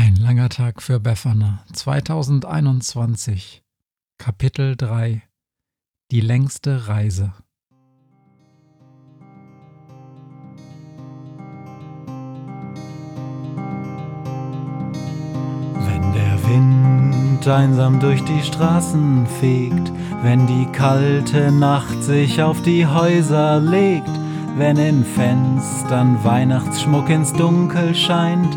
Ein langer Tag für Befana. 2021 Kapitel 3 Die längste Reise. Wenn der Wind einsam durch die Straßen fegt, wenn die kalte Nacht sich auf die Häuser legt, wenn in Fenstern Weihnachtsschmuck ins Dunkel scheint,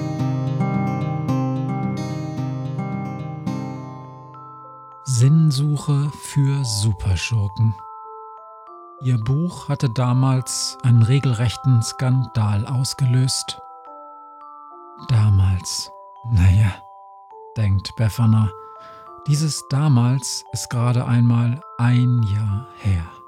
Sinnsuche für Superschurken. Ihr Buch hatte damals einen regelrechten Skandal ausgelöst. Damals, naja, denkt Befana, dieses damals ist gerade einmal ein Jahr her.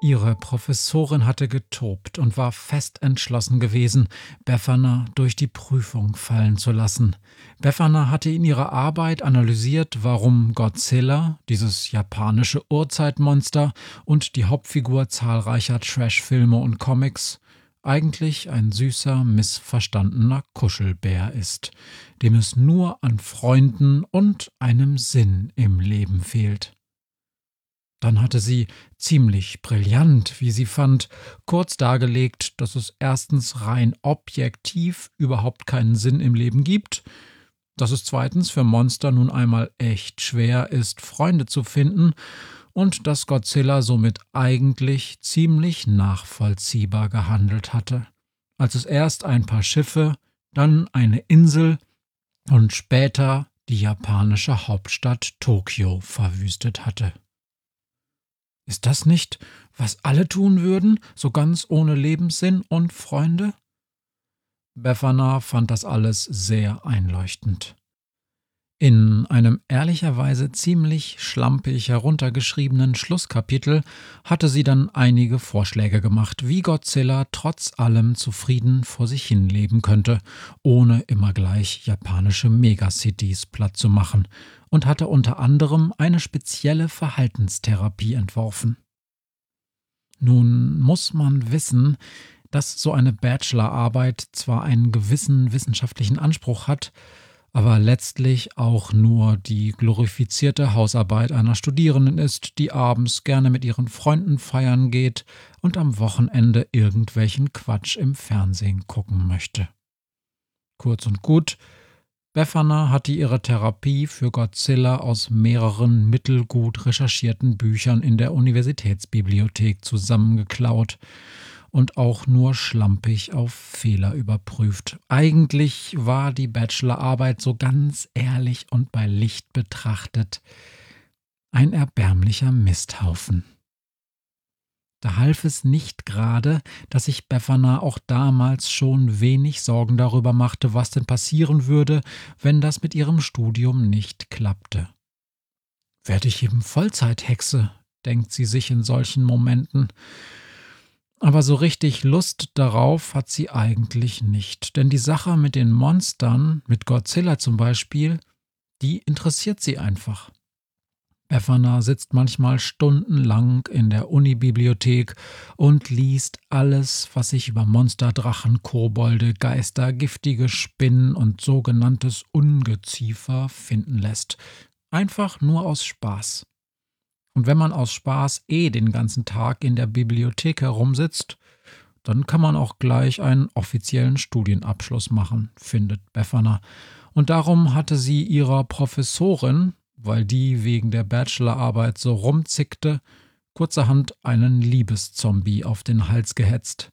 Ihre Professorin hatte getobt und war fest entschlossen gewesen, Befana durch die Prüfung fallen zu lassen. Befana hatte in ihrer Arbeit analysiert, warum Godzilla, dieses japanische Urzeitmonster und die Hauptfigur zahlreicher Trashfilme und Comics, eigentlich ein süßer, missverstandener Kuschelbär ist, dem es nur an Freunden und einem Sinn im Leben fehlt. Dann hatte sie ziemlich brillant, wie sie fand, kurz dargelegt, dass es erstens rein objektiv überhaupt keinen Sinn im Leben gibt, dass es zweitens für Monster nun einmal echt schwer ist, Freunde zu finden und dass Godzilla somit eigentlich ziemlich nachvollziehbar gehandelt hatte, als es erst ein paar Schiffe, dann eine Insel und später die japanische Hauptstadt Tokio verwüstet hatte. Ist das nicht, was alle tun würden, so ganz ohne Lebenssinn und Freunde? Befana fand das alles sehr einleuchtend. In einem ehrlicherweise ziemlich schlampig heruntergeschriebenen Schlusskapitel hatte sie dann einige Vorschläge gemacht, wie Godzilla trotz allem zufrieden vor sich hin leben könnte, ohne immer gleich japanische Megacities platt zu machen, und hatte unter anderem eine spezielle Verhaltenstherapie entworfen. Nun muss man wissen, dass so eine Bachelorarbeit zwar einen gewissen wissenschaftlichen Anspruch hat, aber letztlich auch nur die glorifizierte Hausarbeit einer Studierenden ist, die abends gerne mit ihren Freunden feiern geht und am Wochenende irgendwelchen Quatsch im Fernsehen gucken möchte. Kurz und gut, Befana hatte ihre Therapie für Godzilla aus mehreren mittelgut recherchierten Büchern in der Universitätsbibliothek zusammengeklaut und auch nur schlampig auf Fehler überprüft. Eigentlich war die Bachelorarbeit so ganz ehrlich und bei Licht betrachtet ein erbärmlicher Misthaufen. Da half es nicht gerade, dass sich Befana auch damals schon wenig Sorgen darüber machte, was denn passieren würde, wenn das mit ihrem Studium nicht klappte. Werde ich eben Vollzeithexe, denkt sie sich in solchen Momenten. Aber so richtig Lust darauf hat sie eigentlich nicht, denn die Sache mit den Monstern, mit Godzilla zum Beispiel, die interessiert sie einfach. Befana sitzt manchmal stundenlang in der Unibibliothek und liest alles, was sich über Monster, Drachen, Kobolde, Geister, giftige Spinnen und sogenanntes Ungeziefer finden lässt. Einfach nur aus Spaß. Und wenn man aus Spaß eh den ganzen Tag in der Bibliothek herumsitzt, dann kann man auch gleich einen offiziellen Studienabschluss machen, findet Befana. Und darum hatte sie ihrer Professorin, weil die wegen der Bachelorarbeit so rumzickte, kurzerhand einen Liebeszombie auf den Hals gehetzt.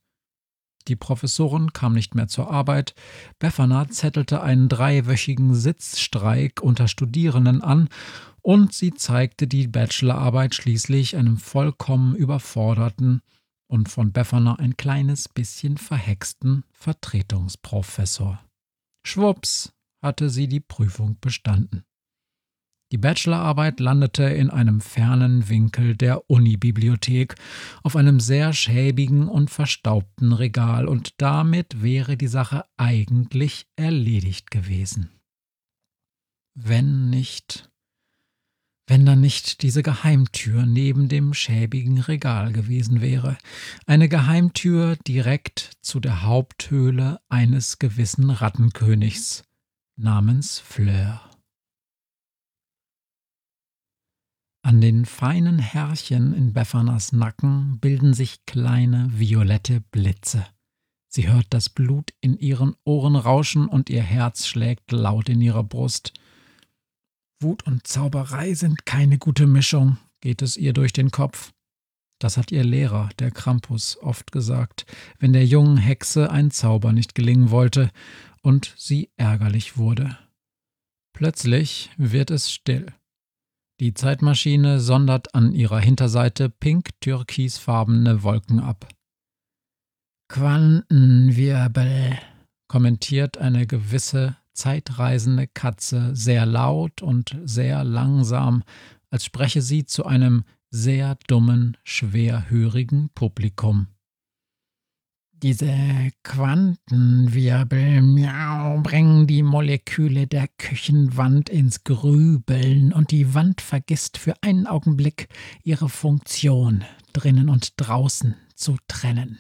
Die Professorin kam nicht mehr zur Arbeit. Befana zettelte einen dreiwöchigen Sitzstreik unter Studierenden an und sie zeigte die Bachelorarbeit schließlich einem vollkommen überforderten und von Befana ein kleines bisschen verhexten Vertretungsprofessor. Schwupps hatte sie die Prüfung bestanden. Die Bachelorarbeit landete in einem fernen Winkel der Unibibliothek auf einem sehr schäbigen und verstaubten Regal, und damit wäre die Sache eigentlich erledigt gewesen. Wenn nicht, wenn da nicht diese Geheimtür neben dem schäbigen Regal gewesen wäre, eine Geheimtür direkt zu der Haupthöhle eines gewissen Rattenkönigs namens Fleur. An den feinen Härchen in Beffanas Nacken bilden sich kleine violette Blitze. Sie hört das Blut in ihren Ohren rauschen und ihr Herz schlägt laut in ihrer Brust. Wut und Zauberei sind keine gute Mischung, geht es ihr durch den Kopf. Das hat ihr Lehrer, der Krampus, oft gesagt, wenn der jungen Hexe ein Zauber nicht gelingen wollte und sie ärgerlich wurde. Plötzlich wird es still. Die Zeitmaschine sondert an ihrer Hinterseite pink-türkisfarbene Wolken ab. Quantenwirbel, kommentiert eine gewisse zeitreisende Katze sehr laut und sehr langsam, als spreche sie zu einem sehr dummen, schwerhörigen Publikum. Diese Quantenwirbel miau, bringen die Moleküle der Küchenwand ins Grübeln und die Wand vergisst für einen Augenblick ihre Funktion, drinnen und draußen zu trennen.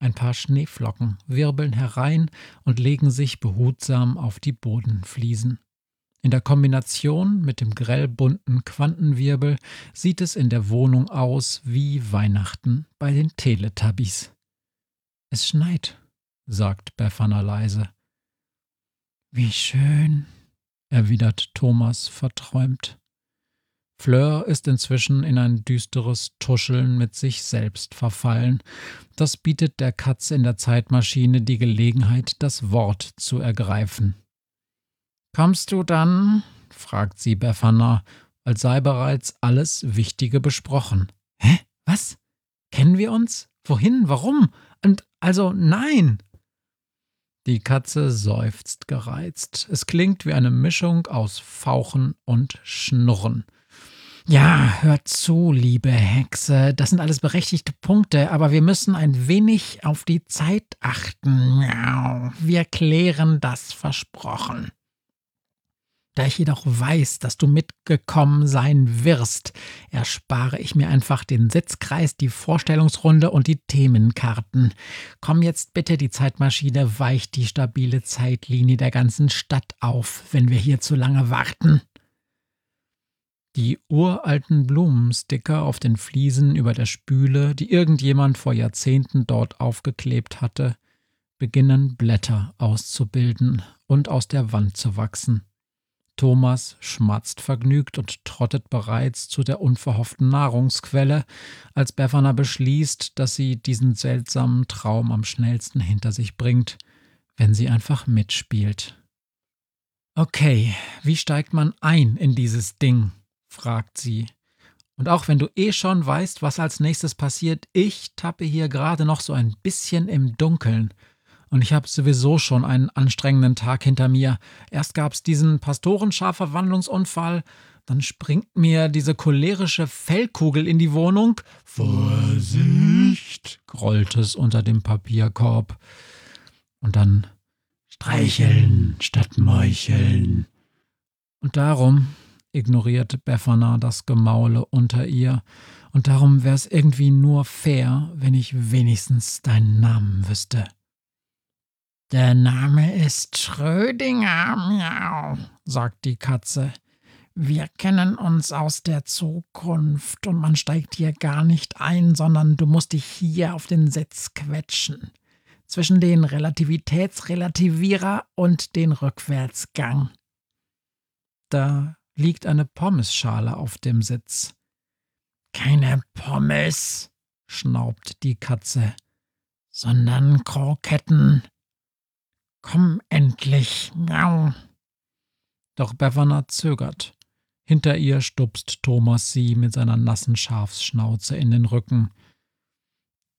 Ein paar Schneeflocken wirbeln herein und legen sich behutsam auf die Bodenfliesen. In der Kombination mit dem grellbunten Quantenwirbel sieht es in der Wohnung aus wie Weihnachten bei den Teletubbies. Es schneit, sagt Befana leise. Wie schön, erwidert Thomas verträumt. Fleur ist inzwischen in ein düsteres Tuscheln mit sich selbst verfallen. Das bietet der Katze in der Zeitmaschine die Gelegenheit, das Wort zu ergreifen. Kommst du dann? fragt sie Befana, als sei bereits alles Wichtige besprochen. Hä? Was? Kennen wir uns? Wohin? Warum? Und also nein. Die Katze seufzt gereizt. Es klingt wie eine Mischung aus Fauchen und Schnurren. Ja, hört zu, liebe Hexe, das sind alles berechtigte Punkte, aber wir müssen ein wenig auf die Zeit achten. Wir klären das versprochen. Da ich jedoch weiß, dass du mitgekommen sein wirst, erspare ich mir einfach den Sitzkreis, die Vorstellungsrunde und die Themenkarten. Komm jetzt bitte, die Zeitmaschine weicht die stabile Zeitlinie der ganzen Stadt auf, wenn wir hier zu lange warten. Die uralten Blumensticker auf den Fliesen über der Spüle, die irgendjemand vor Jahrzehnten dort aufgeklebt hatte, beginnen Blätter auszubilden und aus der Wand zu wachsen. Thomas schmatzt vergnügt und trottet bereits zu der unverhofften Nahrungsquelle, als Befana beschließt, dass sie diesen seltsamen Traum am schnellsten hinter sich bringt, wenn sie einfach mitspielt. Okay, wie steigt man ein in dieses Ding? fragt sie. Und auch wenn du eh schon weißt, was als nächstes passiert, ich tappe hier gerade noch so ein bisschen im Dunkeln und ich habe sowieso schon einen anstrengenden Tag hinter mir. Erst gab's diesen Pastorenschafverwandlungsunfall, dann springt mir diese cholerische Fellkugel in die Wohnung. Vorsicht, grollt es unter dem Papierkorb. Und dann streicheln statt meucheln. Und darum ignoriert Befana das Gemaule unter ihr. Und darum wär's irgendwie nur fair, wenn ich wenigstens deinen Namen wüsste. Der Name ist Schrödinger, miau, sagt die Katze. Wir kennen uns aus der Zukunft und man steigt hier gar nicht ein, sondern du musst dich hier auf den Sitz quetschen. Zwischen den Relativitätsrelativierer und den Rückwärtsgang. Da liegt eine Pommesschale auf dem Sitz. Keine Pommes, schnaubt die Katze, sondern Kroketten. Komm endlich, miau. Doch Bevana zögert. Hinter ihr stupst Thomas sie mit seiner nassen Schafsschnauze in den Rücken.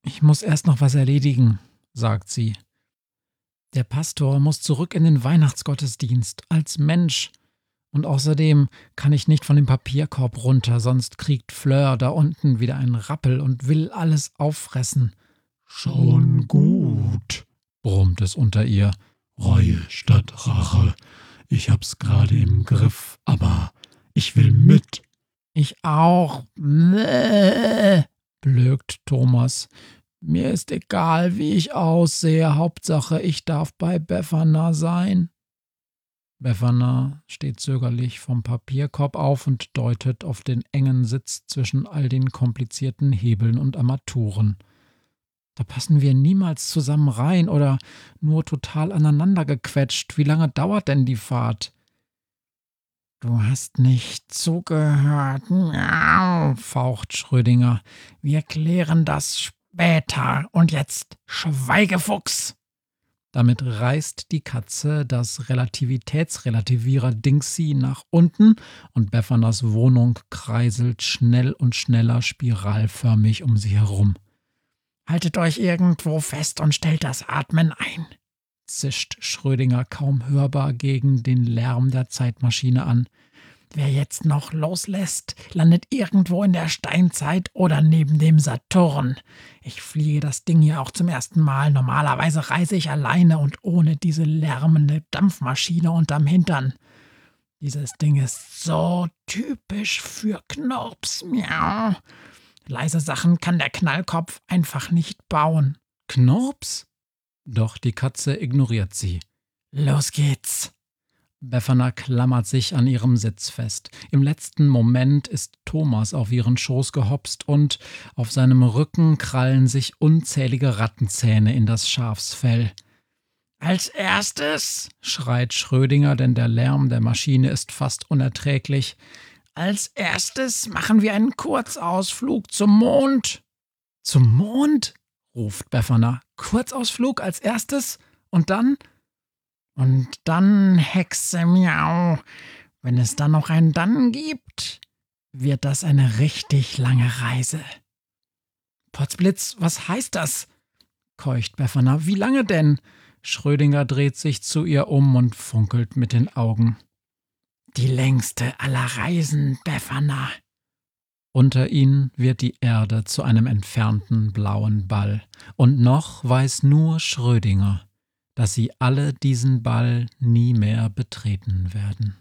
Ich muss erst noch was erledigen, sagt sie. Der Pastor muss zurück in den Weihnachtsgottesdienst als Mensch. Und außerdem kann ich nicht von dem Papierkorb runter, sonst kriegt Fleur da unten wieder einen Rappel und will alles auffressen. Schon gut, brummt es unter ihr. Reue statt Rache. Ich hab's gerade im Griff, aber ich will mit. Ich auch. Bläh, blökt Thomas. Mir ist egal, wie ich aussehe. Hauptsache, ich darf bei Befana sein. Befana steht zögerlich vom Papierkorb auf und deutet auf den engen Sitz zwischen all den komplizierten Hebeln und Armaturen. Da passen wir niemals zusammen rein oder nur total aneinander gequetscht. Wie lange dauert denn die Fahrt? Du hast nicht zugehört, faucht Schrödinger. Wir klären das später. Und jetzt Schweigefuchs. Damit reißt die Katze das Relativitätsrelativierer Dingsy nach unten und Beffanas Wohnung kreiselt schnell und schneller spiralförmig um sie herum. Haltet euch irgendwo fest und stellt das Atmen ein zischt Schrödinger kaum hörbar gegen den Lärm der Zeitmaschine an. Wer jetzt noch loslässt, landet irgendwo in der Steinzeit oder neben dem Saturn. Ich fliege das Ding hier auch zum ersten Mal. Normalerweise reise ich alleine und ohne diese lärmende Dampfmaschine unterm Hintern. Dieses Ding ist so typisch für Knurps. Miau. Leise Sachen kann der Knallkopf einfach nicht bauen. Knurps? Doch die Katze ignoriert sie. Los geht's. Befana klammert sich an ihrem Sitz fest. Im letzten Moment ist Thomas auf ihren Schoß gehopst und auf seinem Rücken krallen sich unzählige Rattenzähne in das Schafsfell. Als erstes, schreit Schrödinger, denn der Lärm der Maschine ist fast unerträglich. Als erstes machen wir einen Kurzausflug zum Mond. Zum Mond? ruft Befana. Kurzausflug als erstes und dann? Und dann, Hexe Miau, wenn es dann noch ein Dann gibt, wird das eine richtig lange Reise. Potzblitz, was heißt das? keucht Befana. Wie lange denn? Schrödinger dreht sich zu ihr um und funkelt mit den Augen. Die längste aller Reisen, Befana. Unter ihnen wird die Erde zu einem entfernten blauen Ball, und noch weiß nur Schrödinger, dass sie alle diesen Ball nie mehr betreten werden.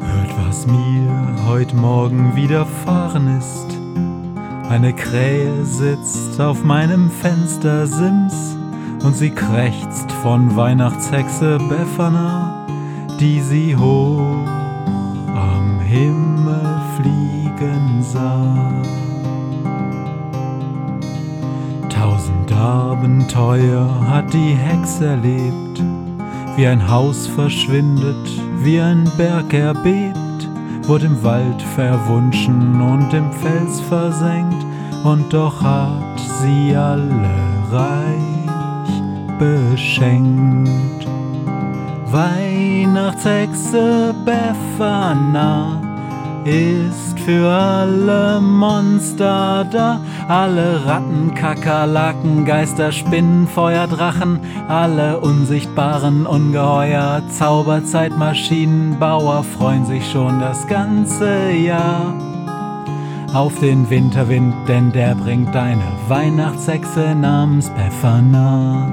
Hört, was mir heut Morgen widerfahren ist. Eine Krähe sitzt auf meinem Fenstersims und sie krächzt von Weihnachtshexe Befana, die sie hoch am Himmel fliegen sah. Tausend Abenteuer hat die Hexe erlebt, wie ein Haus verschwindet, wie ein Berg erbebt, wurde im Wald verwunschen und im Fels versenkt, und doch hat sie alle reich beschenkt. Weihnachtshexe Befana ist für alle Monster da. Alle Ratten, Kakerlaken, Geister, Spinnen, Feuerdrachen, alle unsichtbaren Ungeheuer, Zauberzeitmaschinenbauer freuen sich schon das ganze Jahr auf den Winterwind, denn der bringt eine Weihnachtshexe namens Befana.